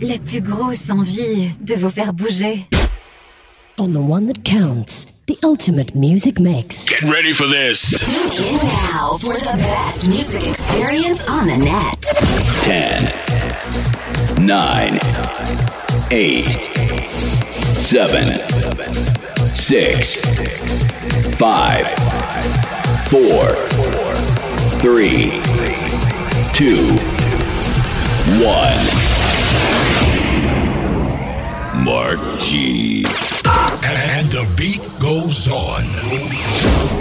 la plus grosse envie de vous faire bouger. on the one that counts, the ultimate music mix. Get ready for this. Tune in now for the best music experience on the net. 10, 9, 8, 7, 6, 5, 4, 3, 2, 1. Mark G. And the beat goes on.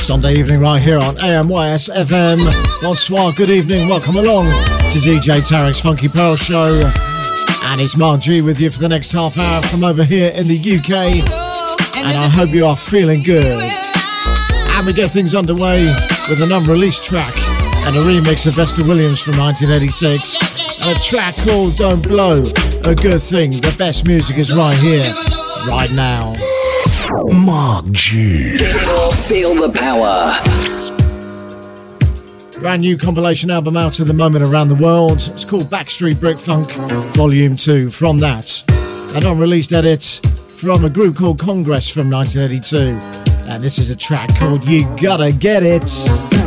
Sunday evening right here on AMYS FM. Bonsoir, good evening, welcome along to DJ Tarek's Funky Pearl Show. And it's Mark G with you for the next half hour from over here in the UK. And I hope you are feeling good. And we get things underway with an unreleased track and a remix of Vesta Williams from 1986. And a track called Don't Blow. A good thing, the best music is right here, right now. Mark G. Feel the power. Brand new compilation album out at the moment around the world. It's called Backstreet Brit Funk Volume 2. From that, an unreleased edit from a group called Congress from 1982. And this is a track called You Gotta Get It.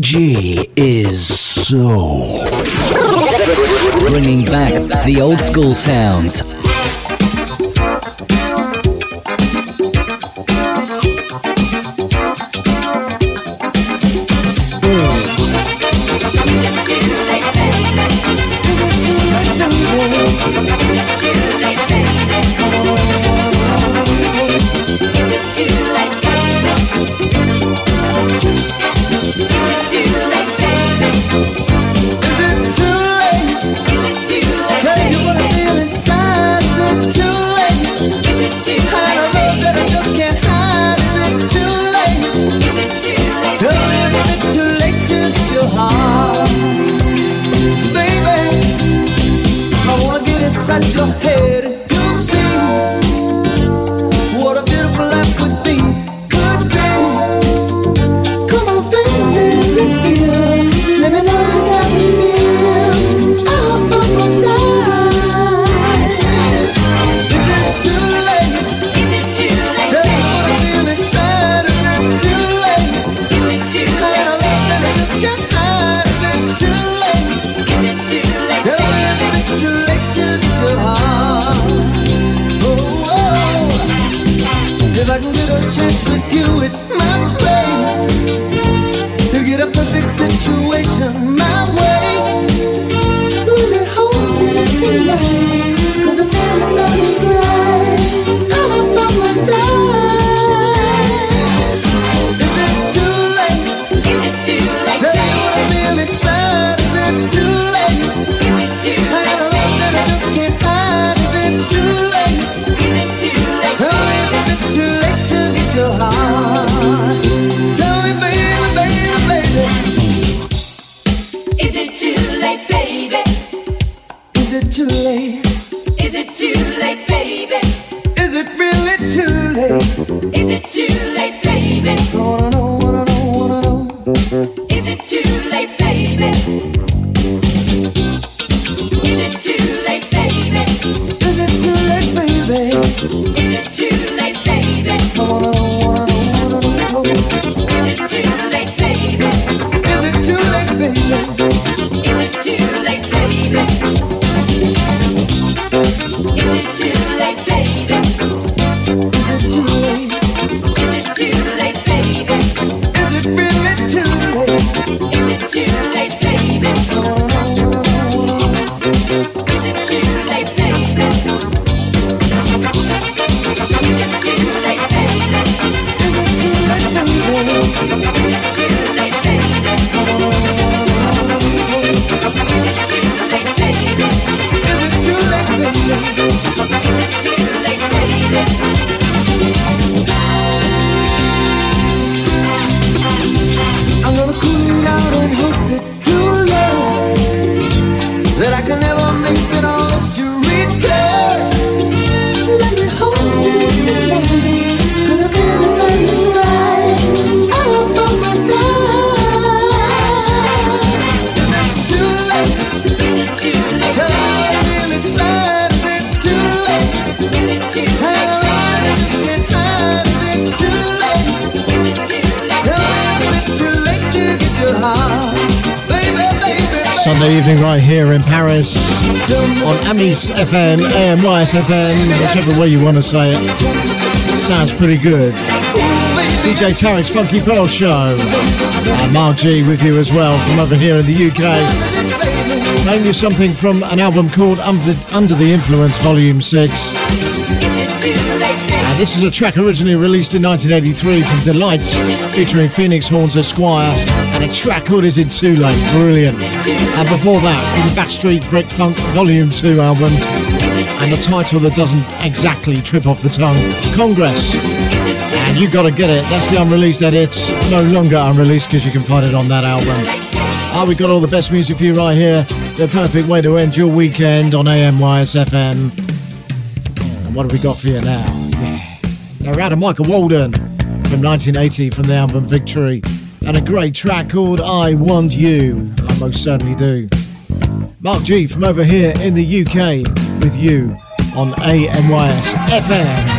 G is so. Bringing back the old school sounds. in Paris, on Amis FM, AMYS FM, whichever way you want to say it. Sounds pretty good. DJ Tarek's Funky Pearl Show. And Mark with you as well from over here in the UK. Playing you something from an album called Under the, Under the Influence Volume 6. And this is a track originally released in 1983 from Delight featuring Phenix Horns Esquire and a track called Is It Too Late? Brilliant. And before that, from the Backstreet Brit Funk Volume 2 album, and a title that doesn't exactly trip off the tongue Congress. And you gotta get it, that's the unreleased edit, no longer unreleased because you can find it on that album. Ah, we've got all the best music for you right here. The perfect way to end your weekend on AMYSFM. And what have we got for you now? Narada Michael Walden from 1980 from the album Victory and a great track called I Want You. I most certainly do. Mark G from over here in the UK with you on AMYS FM.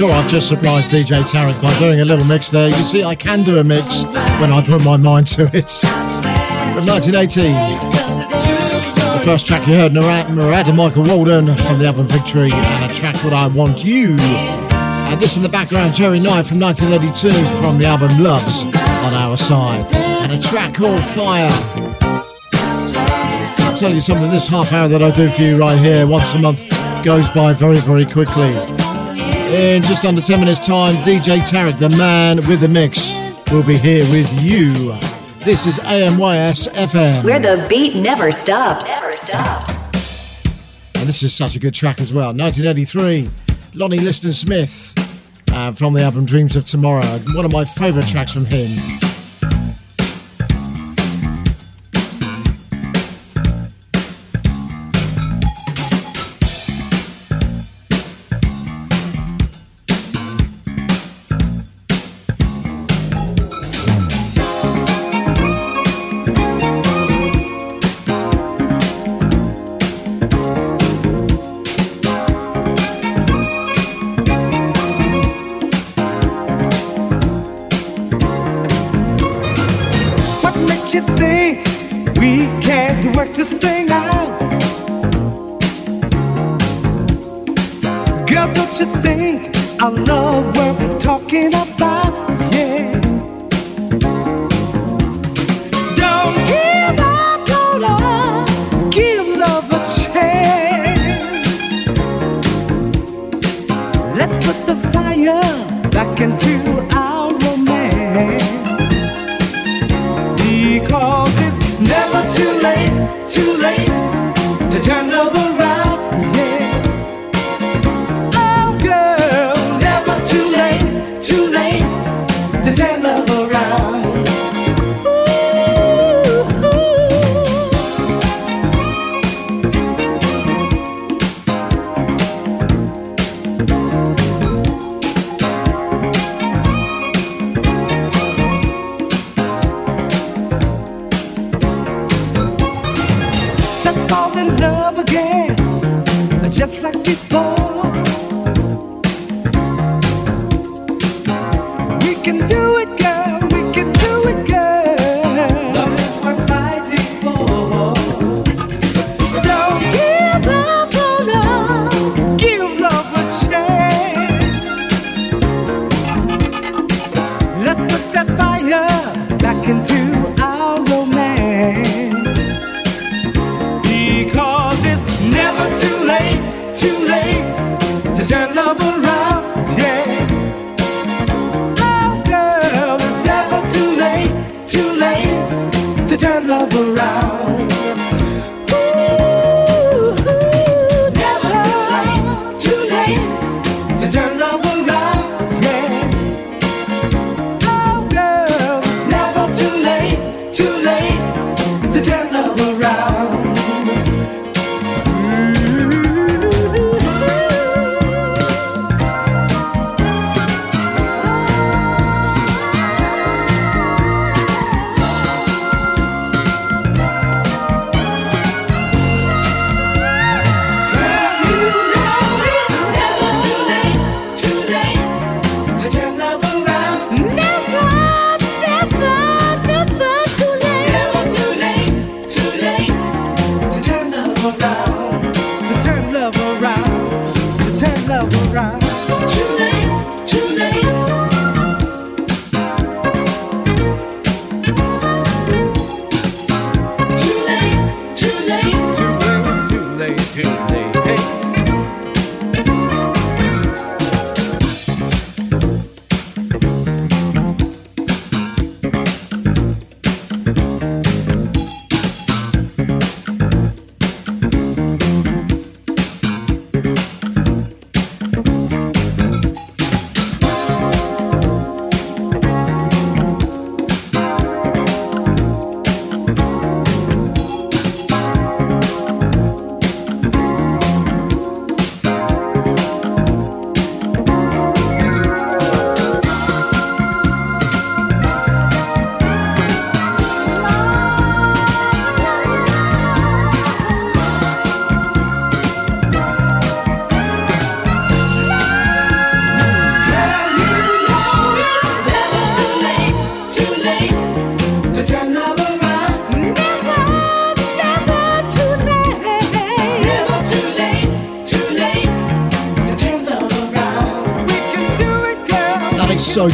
Sure I've just surprised DJ Tarek by doing a little mix there. You see, I can do a mix when I put my mind to it. From 1980, the first track you heard, Narada Michael Walden from the album Victory, and a track called I Want You. And this in the background, Jerry Knight from 1982 from the album Loves on Our Side, and a track called Fire. I'll tell you something, this half hour that I do for you right here once a month goes by very, very quickly. In just under 10 minutes' time, DJ Tarek, the man with the mix, will be here with you. This is AMYS FM. Where the beat never stops. Never stops. And this is such a good track as well. 1983, Lonnie Liston Smith uh, from the album Dreams of Tomorrow. One of my favourite tracks from him.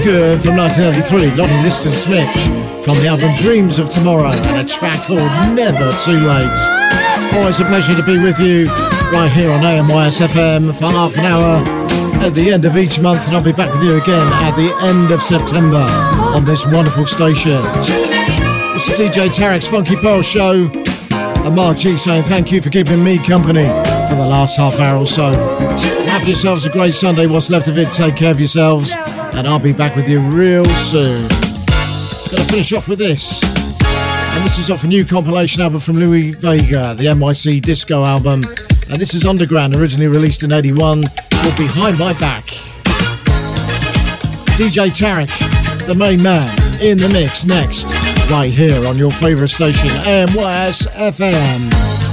From 1983, Lonnie Liston Smith from the album Dreams of Tomorrow and a track called Never Too Late. Always a pleasure to be with you right here on AMYS FM for half an hour at the end of each month, and I'll be back with you again at the end of September on this wonderful station. This is DJ Tarek's Funky Pearl Show, and Mark G saying thank you for keeping me company for the last half hour or so. Have yourselves a great Sunday. What's left of it, take care of yourselves, and I'll be back with you real soon. Gonna finish off with this. And this is off a new compilation album from Louie Vega, the NYC Disco album. And this is Underground, originally released in 81, called Behind My Back. DJ Tarek, the main man, in the mix next, right here on your favourite station, AMYS FM.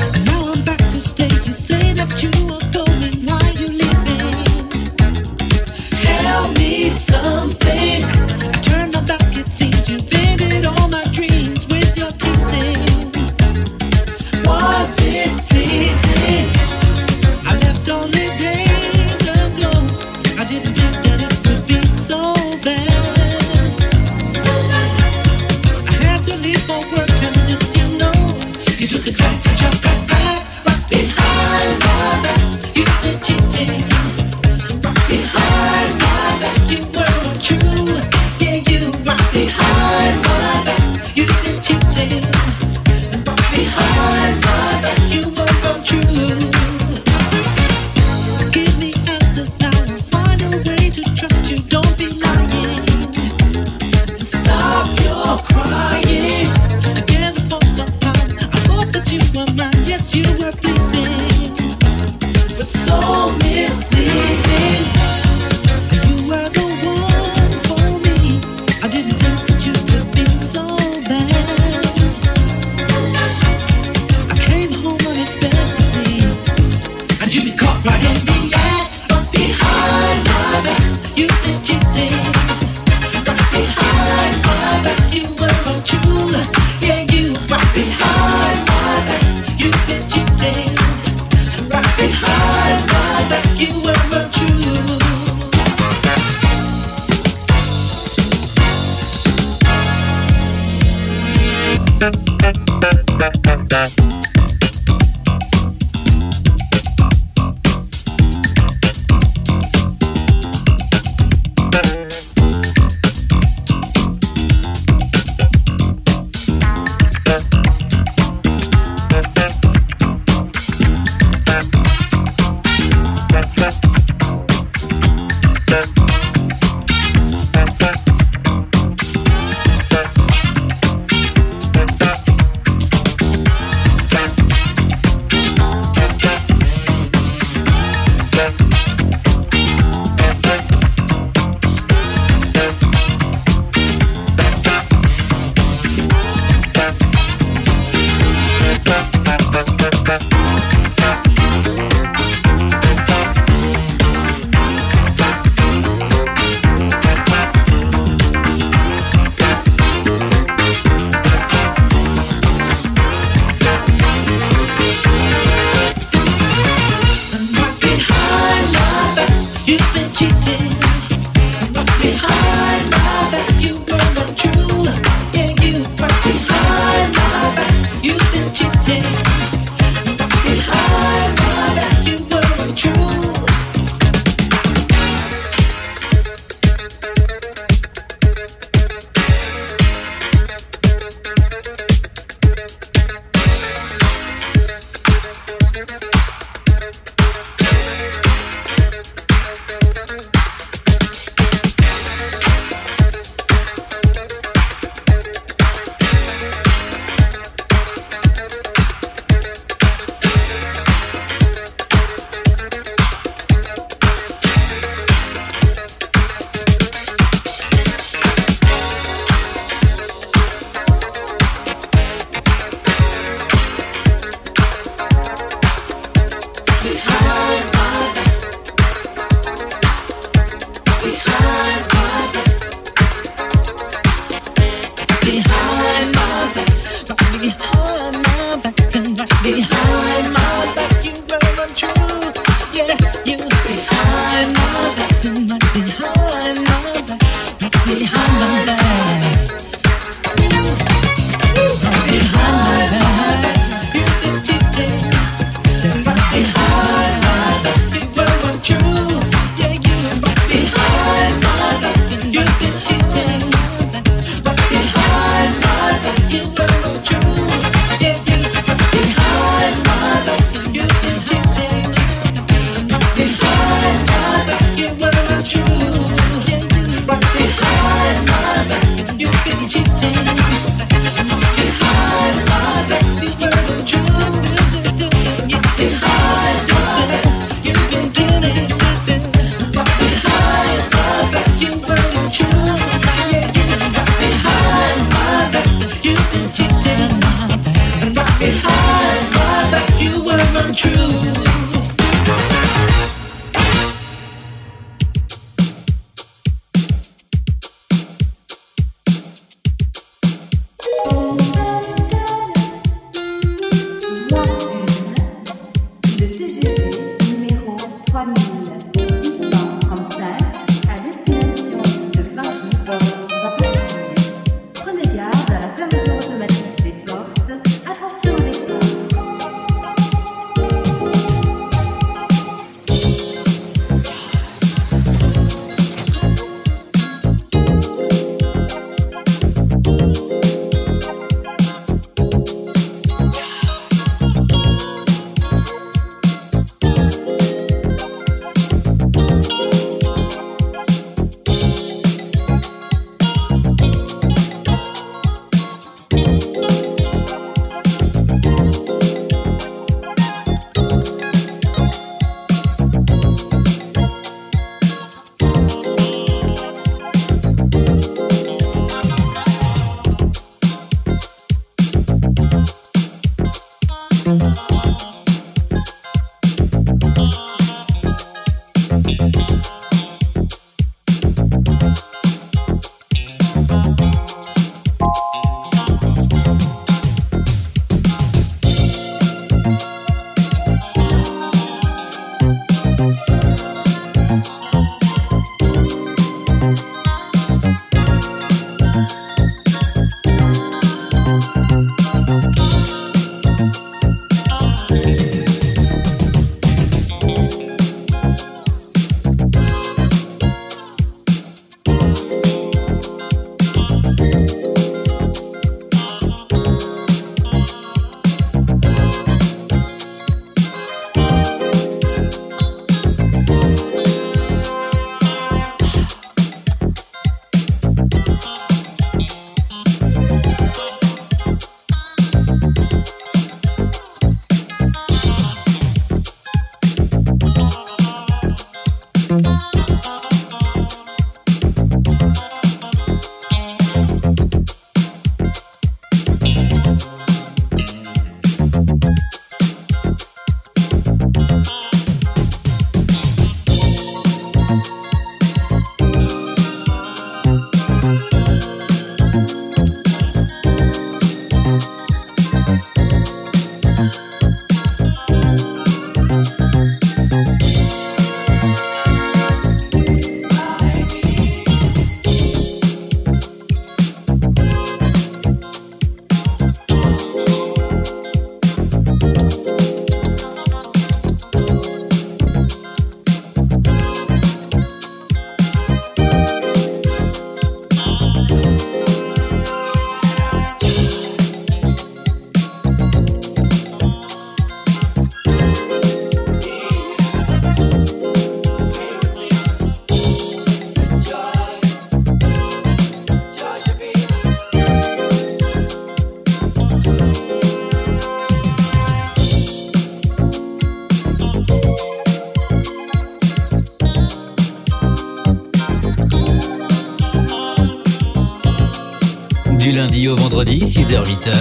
Du lundi au vendredi, 6h-8h,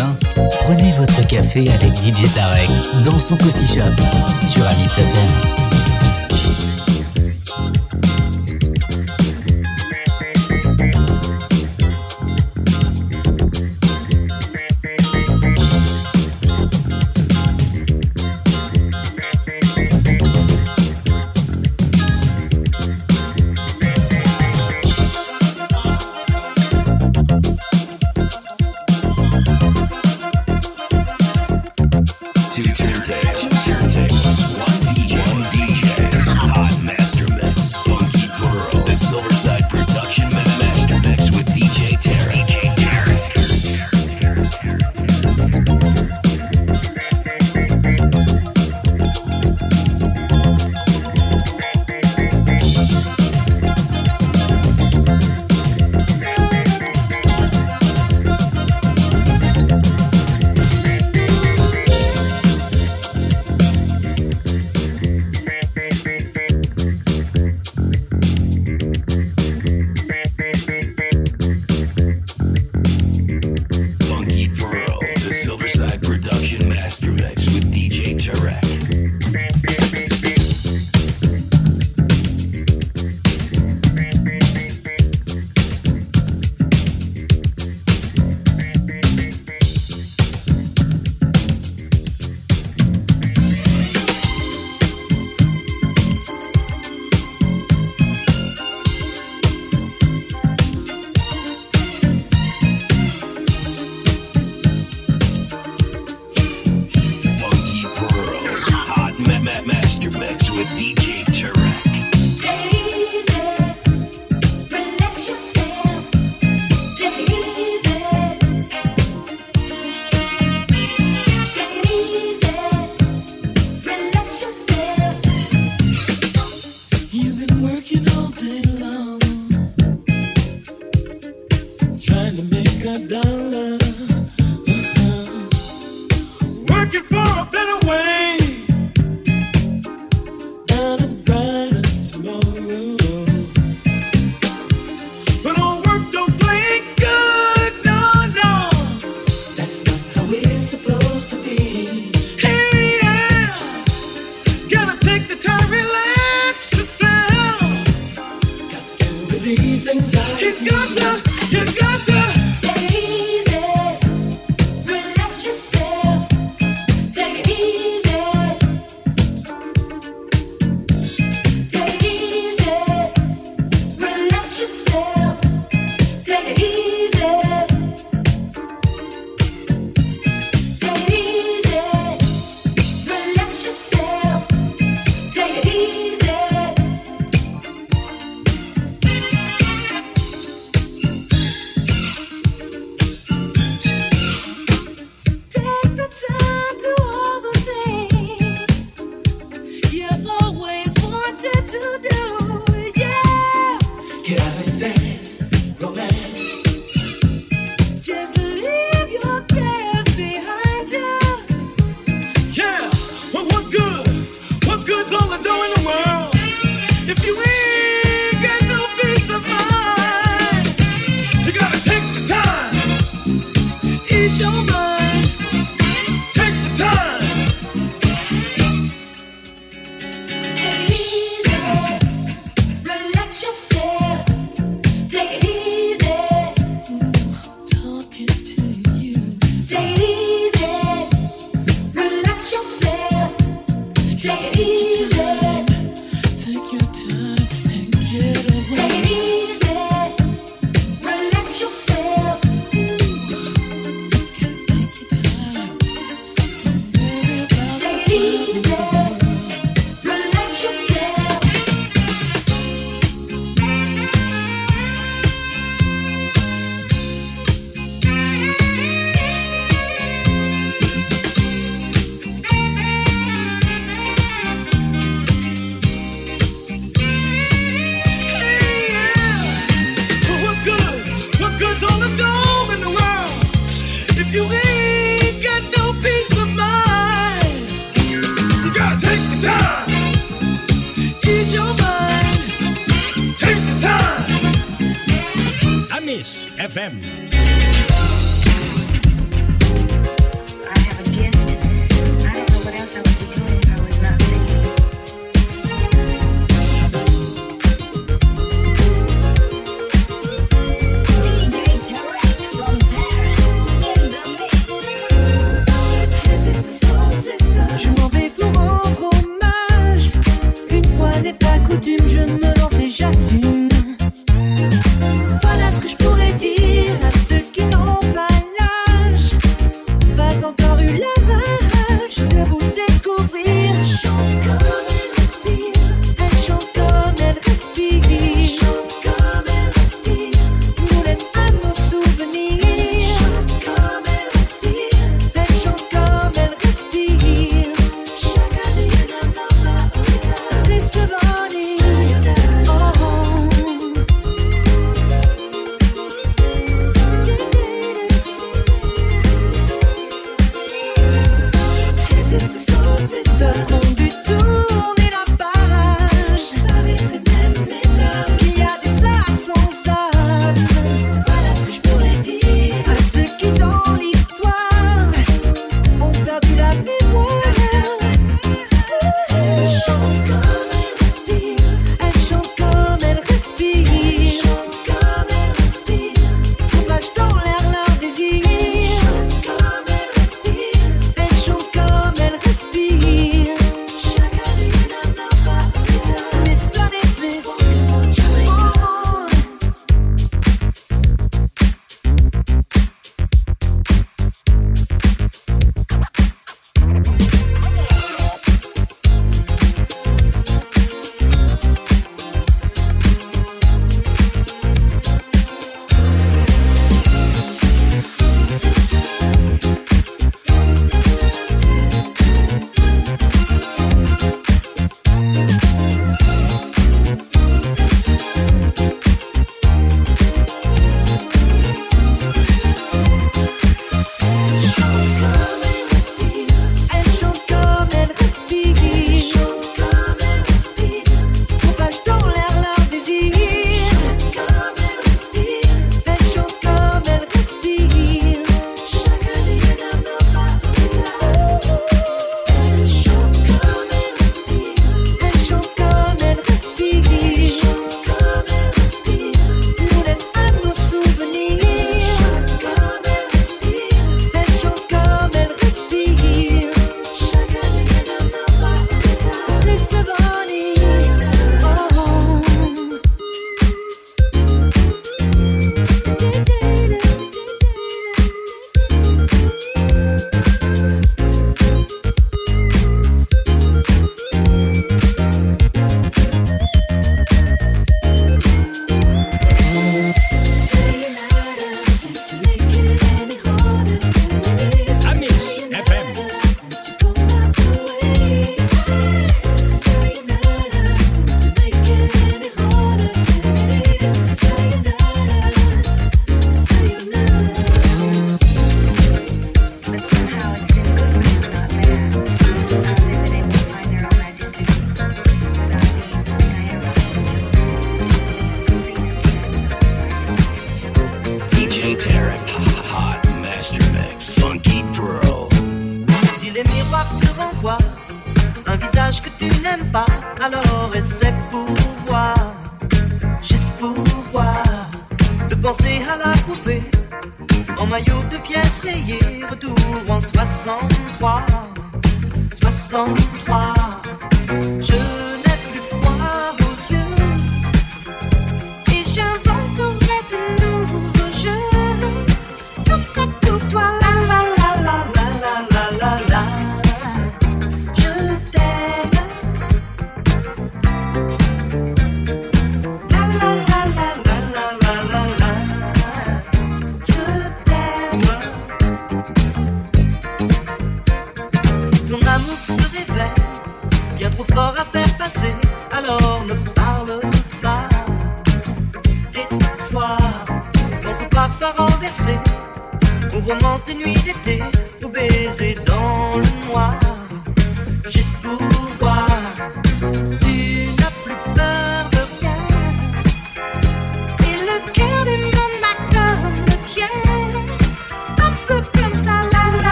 prenez votre café avec DJ Tarek dans son coffee shop sur Alice FM. With DJ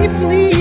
deeply.